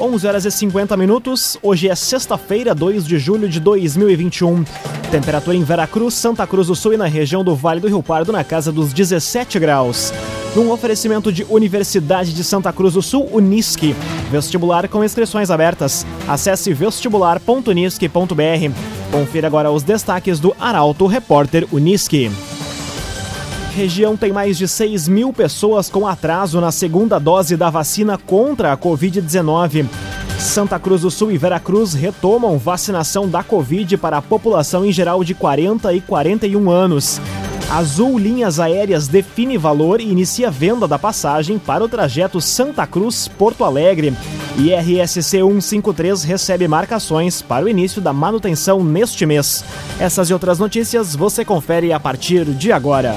11 horas e 50 minutos. Hoje é sexta-feira, 2 de julho de 2021. Temperatura em Veracruz, Santa Cruz do Sul e na região do Vale do Rio Pardo na casa dos 17 graus. Num oferecimento de Universidade de Santa Cruz do Sul, Unisque. Vestibular com inscrições abertas. Acesse vestibular.unisque.br. Confira agora os destaques do Arauto Repórter Unisque região tem mais de 6 mil pessoas com atraso na segunda dose da vacina contra a Covid-19. Santa Cruz do Sul e Veracruz retomam vacinação da Covid para a população em geral de 40 e 41 anos. Azul Linhas Aéreas define valor e inicia venda da passagem para o trajeto Santa Cruz-Porto Alegre. E RSC 153 recebe marcações para o início da manutenção neste mês. Essas e outras notícias você confere a partir de agora.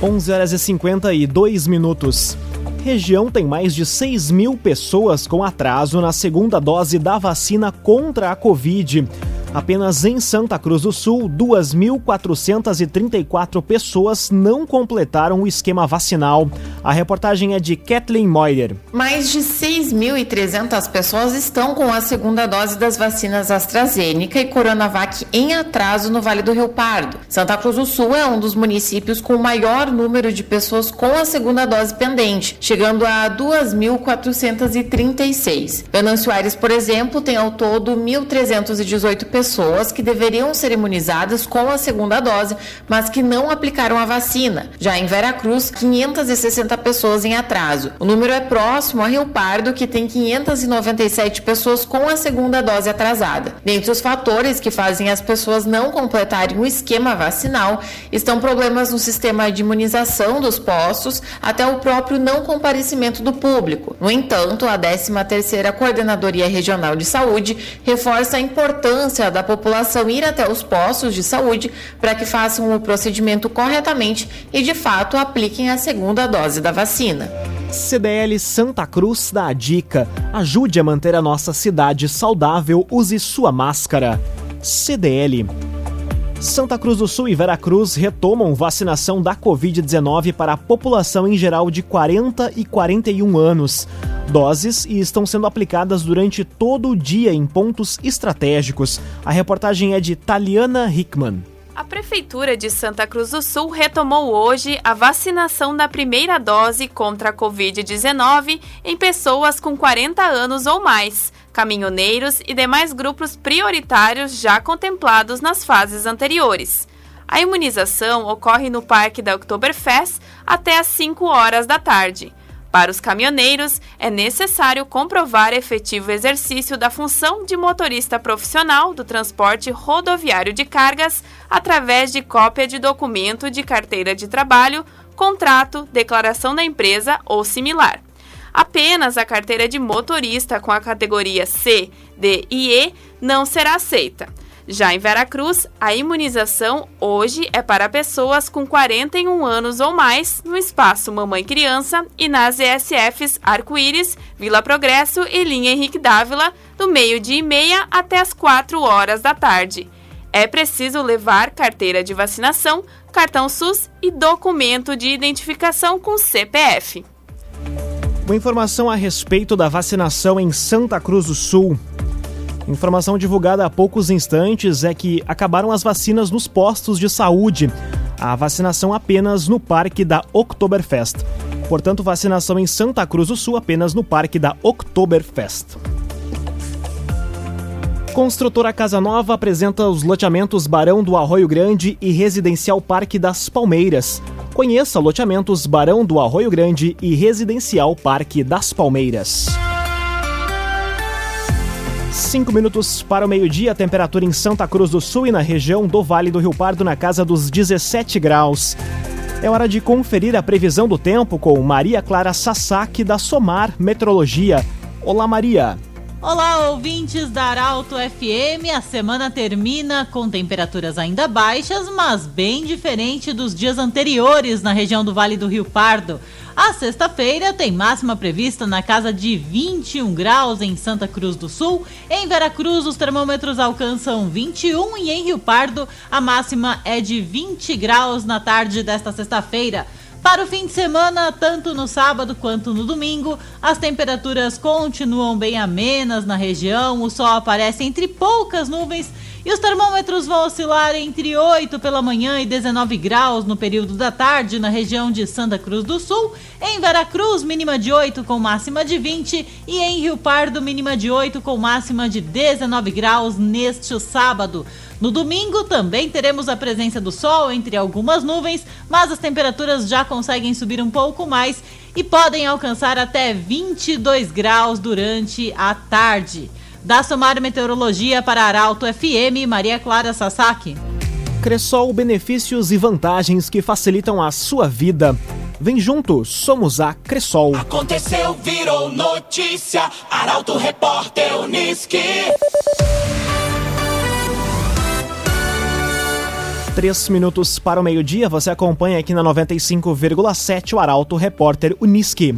11 horas e 52 minutos. Região tem mais de 6 mil pessoas com atraso na segunda dose da vacina contra a Covid. Apenas em Santa Cruz do Sul, 2.434 pessoas não completaram o esquema vacinal. A reportagem é de Kathleen Moyer. Mais de 6.300 pessoas estão com a segunda dose das vacinas AstraZeneca e Coronavac em atraso no Vale do Rio Pardo. Santa Cruz do Sul é um dos municípios com o maior número de pessoas com a segunda dose pendente, chegando a 2.436. Venâncio Aires, por exemplo, tem ao todo 1.318 pessoas pessoas que deveriam ser imunizadas com a segunda dose, mas que não aplicaram a vacina. Já em Veracruz, 560 pessoas em atraso. O número é próximo a Rio Pardo, que tem 597 pessoas com a segunda dose atrasada. Dentre os fatores que fazem as pessoas não completarem o esquema vacinal estão problemas no sistema de imunização dos postos, até o próprio não comparecimento do público. No entanto, a 13ª Coordenadoria Regional de Saúde reforça a importância da população ir até os postos de saúde para que façam o procedimento corretamente e, de fato, apliquem a segunda dose da vacina. CDL Santa Cruz dá a dica: ajude a manter a nossa cidade saudável, use sua máscara. CDL. Santa Cruz do Sul e Veracruz retomam vacinação da Covid-19 para a população em geral de 40 e 41 anos doses e estão sendo aplicadas durante todo o dia em pontos estratégicos. A reportagem é de Taliana Hickman. A Prefeitura de Santa Cruz do Sul retomou hoje a vacinação da primeira dose contra a Covid-19 em pessoas com 40 anos ou mais, caminhoneiros e demais grupos prioritários já contemplados nas fases anteriores. A imunização ocorre no Parque da Oktoberfest até às 5 horas da tarde. Para os caminhoneiros, é necessário comprovar efetivo exercício da função de motorista profissional do transporte rodoviário de cargas através de cópia de documento de carteira de trabalho, contrato, declaração da empresa ou similar. Apenas a carteira de motorista com a categoria C, D e E não será aceita. Já em Veracruz, a imunização hoje é para pessoas com 41 anos ou mais no espaço Mamãe Criança e nas ESFs Arco-Íris, Vila Progresso e Linha Henrique Dávila, do meio-dia e meia até as 4 horas da tarde. É preciso levar carteira de vacinação, cartão SUS e documento de identificação com CPF. Uma informação a respeito da vacinação em Santa Cruz do Sul. Informação divulgada há poucos instantes é que acabaram as vacinas nos postos de saúde. A vacinação apenas no parque da Oktoberfest. Portanto, vacinação em Santa Cruz do Sul apenas no parque da Oktoberfest. Construtora Casa Nova apresenta os loteamentos Barão do Arroio Grande e Residencial Parque das Palmeiras. Conheça loteamentos Barão do Arroio Grande e Residencial Parque das Palmeiras. 5 minutos para o meio-dia, temperatura em Santa Cruz do Sul e na região do Vale do Rio Pardo na casa dos 17 graus. É hora de conferir a previsão do tempo com Maria Clara Sasaki da Somar Metrologia. Olá, Maria. Olá, ouvintes da Arauto FM. A semana termina com temperaturas ainda baixas, mas bem diferente dos dias anteriores na região do Vale do Rio Pardo. A sexta-feira tem máxima prevista na casa de 21 graus em Santa Cruz do Sul. Em Veracruz, os termômetros alcançam 21 e em Rio Pardo, a máxima é de 20 graus na tarde desta sexta-feira. Para o fim de semana, tanto no sábado quanto no domingo, as temperaturas continuam bem amenas na região, o sol aparece entre poucas nuvens e os termômetros vão oscilar entre 8 pela manhã e 19 graus no período da tarde na região de Santa Cruz do Sul. Em Veracruz, mínima de 8 com máxima de 20. E em Rio Pardo, mínima de 8 com máxima de 19 graus neste sábado. No domingo também teremos a presença do sol entre algumas nuvens, mas as temperaturas já conseguem subir um pouco mais e podem alcançar até 22 graus durante a tarde. Da Somar Meteorologia para Arauto FM, Maria Clara Sasaki. Cressol, benefícios e vantagens que facilitam a sua vida. Vem junto, somos a Cressol. Aconteceu, virou notícia. Arauto Repórter Uniski. Três minutos para o meio-dia, você acompanha aqui na 95,7 o Arauto Repórter Uniski.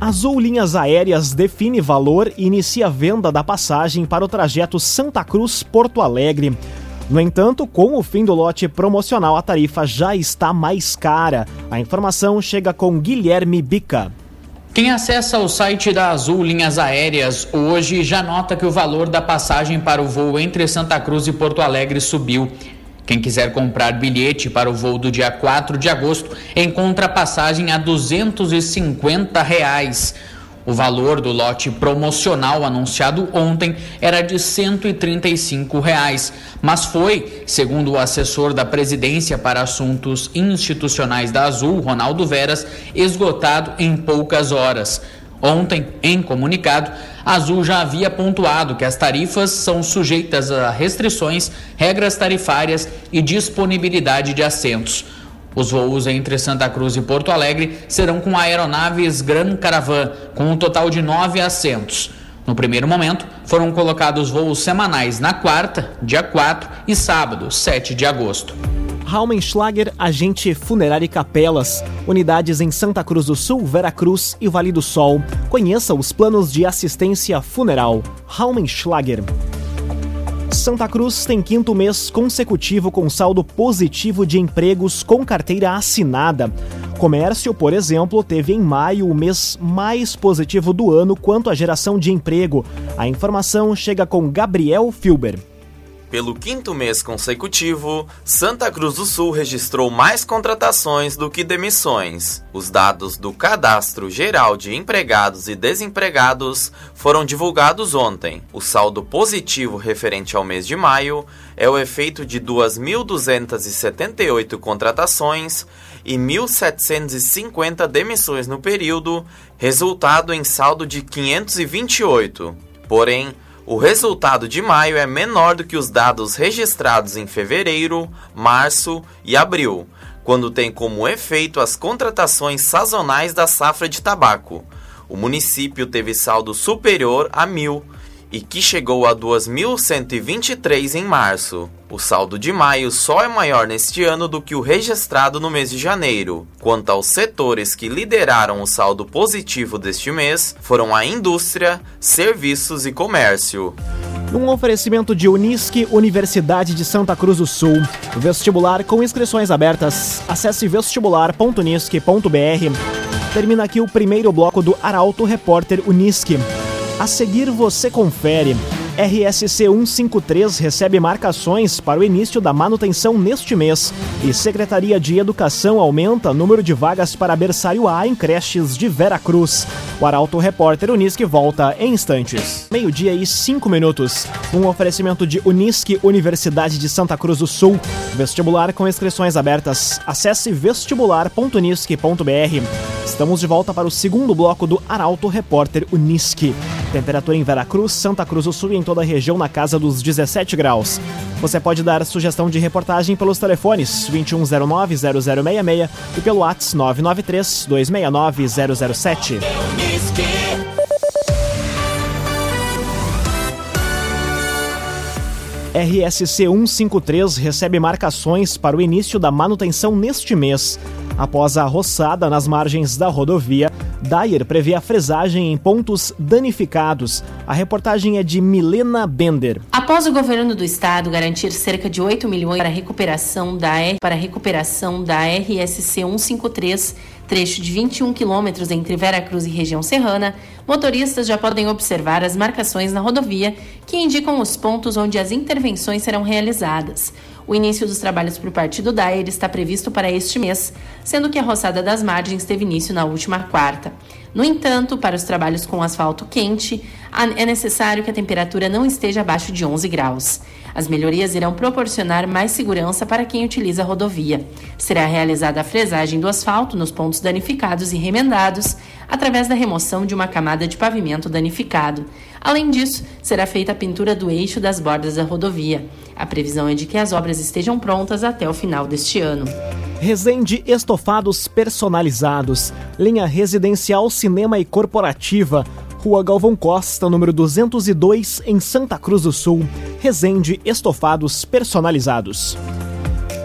Azul Linhas Aéreas define valor e inicia a venda da passagem para o trajeto Santa Cruz-Porto Alegre. No entanto, com o fim do lote promocional, a tarifa já está mais cara. A informação chega com Guilherme Bica. Quem acessa o site da Azul Linhas Aéreas hoje já nota que o valor da passagem para o voo entre Santa Cruz e Porto Alegre subiu. Quem quiser comprar bilhete para o voo do dia 4 de agosto encontra passagem a 250 reais. O valor do lote promocional anunciado ontem era de 135 reais, mas foi, segundo o assessor da presidência para assuntos institucionais da Azul, Ronaldo Veras, esgotado em poucas horas. Ontem, em comunicado, a Azul já havia pontuado que as tarifas são sujeitas a restrições, regras tarifárias e disponibilidade de assentos. Os voos entre Santa Cruz e Porto Alegre serão com aeronaves Gran Caravan, com um total de nove assentos. No primeiro momento, foram colocados voos semanais na quarta, dia 4 e sábado, 7 de agosto. Raumenschlager, agente funerário e capelas, unidades em Santa Cruz do Sul, Veracruz e Vale do Sol. Conheça os planos de assistência funeral. Raumenschlager. Santa Cruz tem quinto mês consecutivo com saldo positivo de empregos com carteira assinada. Comércio, por exemplo, teve em maio o mês mais positivo do ano quanto à geração de emprego. A informação chega com Gabriel Filber. Pelo quinto mês consecutivo, Santa Cruz do Sul registrou mais contratações do que demissões. Os dados do Cadastro Geral de Empregados e Desempregados foram divulgados ontem. O saldo positivo referente ao mês de maio é o efeito de 2.278 contratações e 1.750 demissões no período, resultado em saldo de 528. Porém, o resultado de maio é menor do que os dados registrados em fevereiro, março e abril, quando tem como efeito as contratações sazonais da safra de tabaco. O município teve saldo superior a mil e que chegou a 2.123 em março. O saldo de maio só é maior neste ano do que o registrado no mês de janeiro. Quanto aos setores que lideraram o saldo positivo deste mês, foram a indústria, serviços e comércio. Num oferecimento de Unisque, Universidade de Santa Cruz do Sul. Vestibular com inscrições abertas. Acesse vestibular.unisque.br. Termina aqui o primeiro bloco do Arauto Repórter Unisque. A seguir você confere. RSC 153 recebe marcações para o início da manutenção neste mês e Secretaria de Educação aumenta número de vagas para berçário A em creches de Vera Cruz. O Arauto Repórter Unisque volta em instantes. Meio-dia e cinco minutos. Um oferecimento de Unisque Universidade de Santa Cruz do Sul. Vestibular com inscrições abertas. Acesse vestibular.unisque.br. Estamos de volta para o segundo bloco do Arauto Repórter Unisque. Temperatura em Veracruz, Santa Cruz do Sul e em toda a região na casa dos 17 graus. Você pode dar sugestão de reportagem pelos telefones 2109-0066 e pelo WhatsApp 993-269-007. RSC 153 recebe marcações para o início da manutenção neste mês. Após a roçada nas margens da rodovia, Dyer prevê a fresagem em pontos danificados. A reportagem é de Milena Bender. Após o governo do estado garantir cerca de 8 milhões para a recuperação da, R, para recuperação da RSC 153, trecho de 21 quilômetros entre Veracruz e região serrana, motoristas já podem observar as marcações na rodovia que indicam os pontos onde as intervenções serão realizadas. O início dos trabalhos por parte do DAER está previsto para este mês, sendo que a roçada das margens teve início na última quarta. No entanto, para os trabalhos com asfalto quente, é necessário que a temperatura não esteja abaixo de 11 graus. As melhorias irão proporcionar mais segurança para quem utiliza a rodovia. Será realizada a fresagem do asfalto nos pontos danificados e remendados, através da remoção de uma camada de pavimento danificado. Além disso, será feita a pintura do eixo das bordas da rodovia. A previsão é de que as obras estejam prontas até o final deste ano. Resende Estofados Personalizados, linha residencial, cinema e corporativa. Rua Galvão Costa, número 202, em Santa Cruz do Sul. Resende Estofados Personalizados.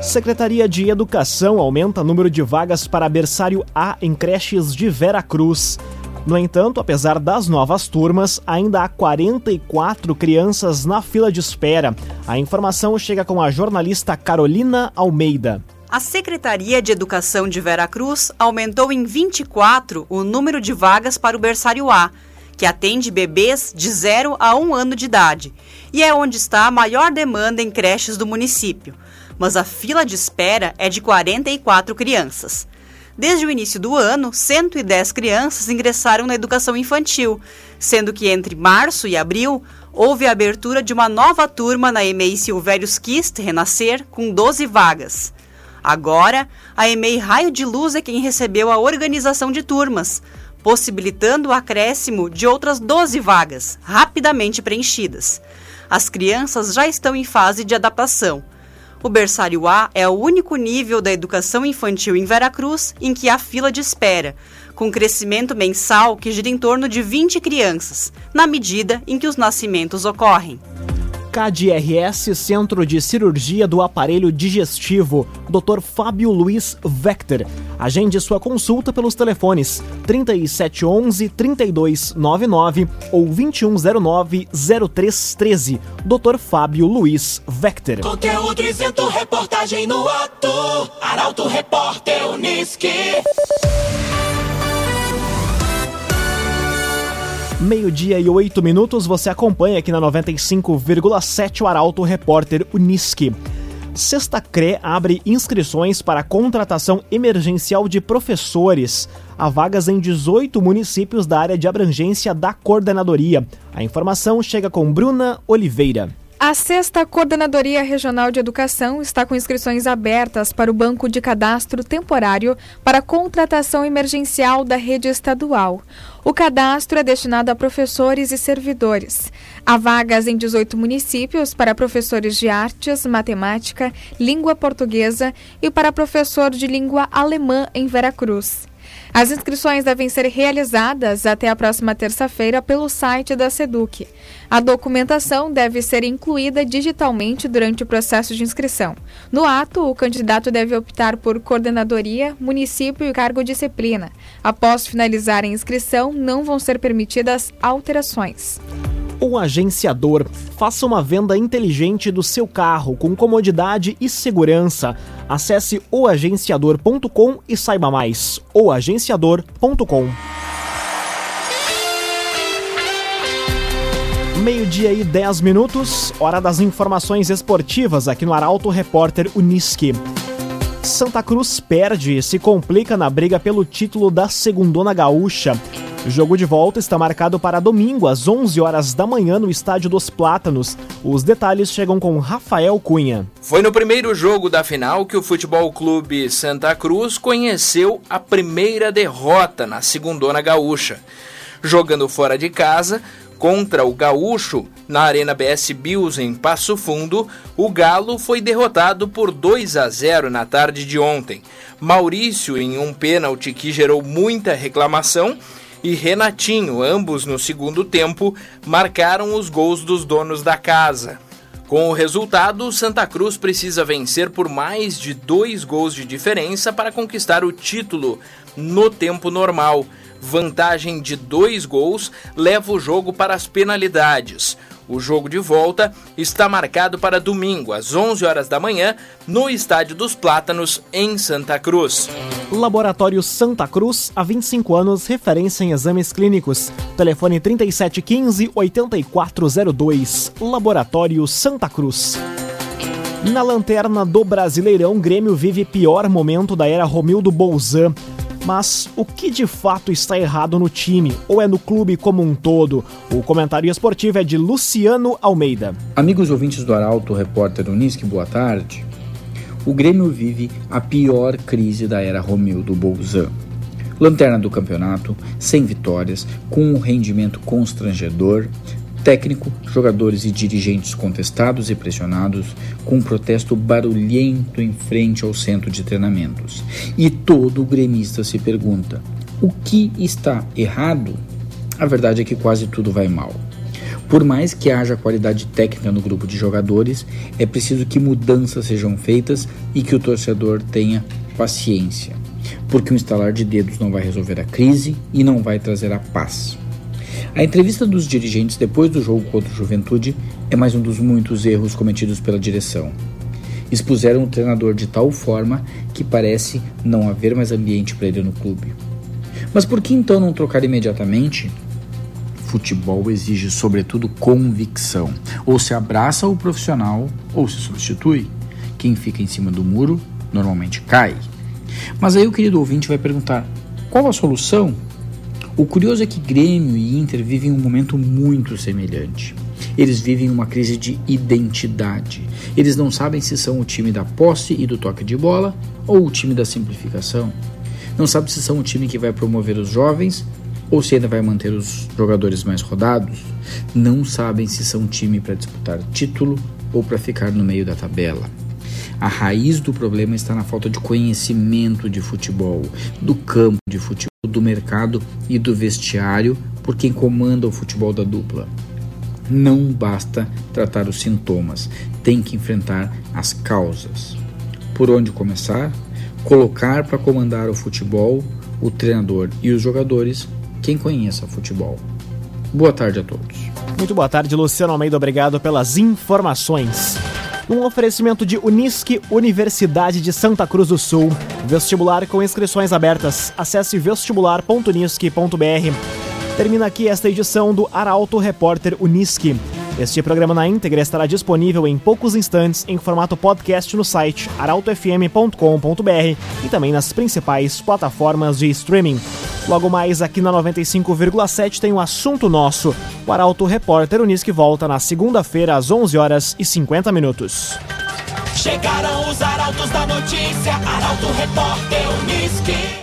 Secretaria de Educação aumenta número de vagas para berçário A em creches de Vera Cruz. No entanto, apesar das novas turmas, ainda há 44 crianças na fila de espera. A informação chega com a jornalista Carolina Almeida. A Secretaria de Educação de Vera Cruz aumentou em 24 o número de vagas para o berçário A, que atende bebês de 0 a 1 ano de idade, e é onde está a maior demanda em creches do município. Mas a fila de espera é de 44 crianças. Desde o início do ano, 110 crianças ingressaram na educação infantil, sendo que entre março e abril houve a abertura de uma nova turma na EMEI Silvérios Kist Renascer, com 12 vagas. Agora, a EMEI Raio de Luz é quem recebeu a organização de turmas, possibilitando o acréscimo de outras 12 vagas, rapidamente preenchidas. As crianças já estão em fase de adaptação. O berçário A é o único nível da educação infantil em Veracruz em que há fila de espera, com crescimento mensal que gira em torno de 20 crianças, na medida em que os nascimentos ocorrem. CADRS Centro de Cirurgia do Aparelho Digestivo, Dr. Fábio Luiz Vector. Agende sua consulta pelos telefones 3711 3299 ou 2109 0313. Dr. Fábio Luiz Vector. Conteúdo isento, reportagem no ato. Arauto Repórter Uniski. Meio-dia e oito minutos, você acompanha aqui na 95,7 o Arauto Repórter Uniski. Sexta CRE abre inscrições para contratação emergencial de professores. Há vagas em 18 municípios da área de abrangência da coordenadoria. A informação chega com Bruna Oliveira. A sexta Coordenadoria Regional de Educação está com inscrições abertas para o Banco de Cadastro Temporário para contratação emergencial da rede estadual. O cadastro é destinado a professores e servidores. Há vagas em 18 municípios para professores de artes, matemática, língua portuguesa e para professor de língua alemã em Veracruz. As inscrições devem ser realizadas até a próxima terça-feira pelo site da SEDUC. A documentação deve ser incluída digitalmente durante o processo de inscrição. No ato, o candidato deve optar por coordenadoria, município e cargo disciplina. Após finalizar a inscrição, não vão ser permitidas alterações. O agenciador. Faça uma venda inteligente do seu carro com comodidade e segurança. Acesse oagenciador.com e saiba mais. oagenciador.com. Meio-dia e 10 minutos, hora das informações esportivas aqui no Arauto Repórter Uniski. Santa Cruz perde e se complica na briga pelo título da Segundona Gaúcha. O jogo de volta está marcado para domingo, às 11 horas da manhã, no Estádio dos Plátanos. Os detalhes chegam com Rafael Cunha. Foi no primeiro jogo da final que o Futebol Clube Santa Cruz conheceu a primeira derrota na Segundona Gaúcha. Jogando fora de casa, Contra o Gaúcho, na Arena BS Bills em Passo Fundo, o Galo foi derrotado por 2 a 0 na tarde de ontem. Maurício em um pênalti que gerou muita reclamação e Renatinho, ambos no segundo tempo, marcaram os gols dos donos da casa. Com o resultado, Santa Cruz precisa vencer por mais de dois gols de diferença para conquistar o título no tempo normal vantagem de dois gols leva o jogo para as penalidades. O jogo de volta está marcado para domingo, às 11 horas da manhã, no Estádio dos Plátanos, em Santa Cruz. Laboratório Santa Cruz, há 25 anos, referência em exames clínicos. Telefone 3715-8402. Laboratório Santa Cruz. Na lanterna do Brasileirão, Grêmio vive pior momento da era Romildo Bolzan. Mas o que de fato está errado no time ou é no clube como um todo? O comentário esportivo é de Luciano Almeida. Amigos ouvintes do Arauto, repórter Unisque, boa tarde. O Grêmio vive a pior crise da era Romildo Bolzan. Lanterna do campeonato, sem vitórias, com um rendimento constrangedor, técnico, jogadores e dirigentes contestados e pressionados, com um protesto barulhento em frente ao centro de treinamentos. E todo gremista se pergunta: o que está errado? A verdade é que quase tudo vai mal. Por mais que haja qualidade técnica no grupo de jogadores, é preciso que mudanças sejam feitas e que o torcedor tenha paciência, porque um estalar de dedos não vai resolver a crise e não vai trazer a paz. A entrevista dos dirigentes depois do jogo contra o Juventude é mais um dos muitos erros cometidos pela direção. Expuseram o treinador de tal forma que parece não haver mais ambiente para ele no clube. Mas por que então não trocar imediatamente? Futebol exige, sobretudo, convicção. Ou se abraça o profissional ou se substitui. Quem fica em cima do muro normalmente cai. Mas aí o querido ouvinte vai perguntar: qual a solução? O curioso é que Grêmio e Inter vivem um momento muito semelhante. Eles vivem uma crise de identidade. Eles não sabem se são o time da posse e do toque de bola ou o time da simplificação. Não sabem se são o time que vai promover os jovens ou se ainda vai manter os jogadores mais rodados. Não sabem se são time para disputar título ou para ficar no meio da tabela. A raiz do problema está na falta de conhecimento de futebol, do campo de futebol, do mercado e do vestiário por quem comanda o futebol da dupla. Não basta tratar os sintomas, tem que enfrentar as causas. Por onde começar? Colocar para comandar o futebol o treinador e os jogadores quem conheça futebol. Boa tarde a todos. Muito boa tarde, Luciano Almeida. Obrigado pelas informações. Um oferecimento de Unisque, Universidade de Santa Cruz do Sul. Vestibular com inscrições abertas. Acesse vestibular.unisque.br. Termina aqui esta edição do Arauto Repórter Unisque. Este programa na íntegra estará disponível em poucos instantes em formato podcast no site arautofm.com.br e também nas principais plataformas de streaming. Logo mais aqui na 95,7 tem um assunto nosso. O Arauto Repórter Unisque volta na segunda-feira às 11 horas e 50 minutos. Chegaram os arautos da notícia, Arauto Repórter Unisque.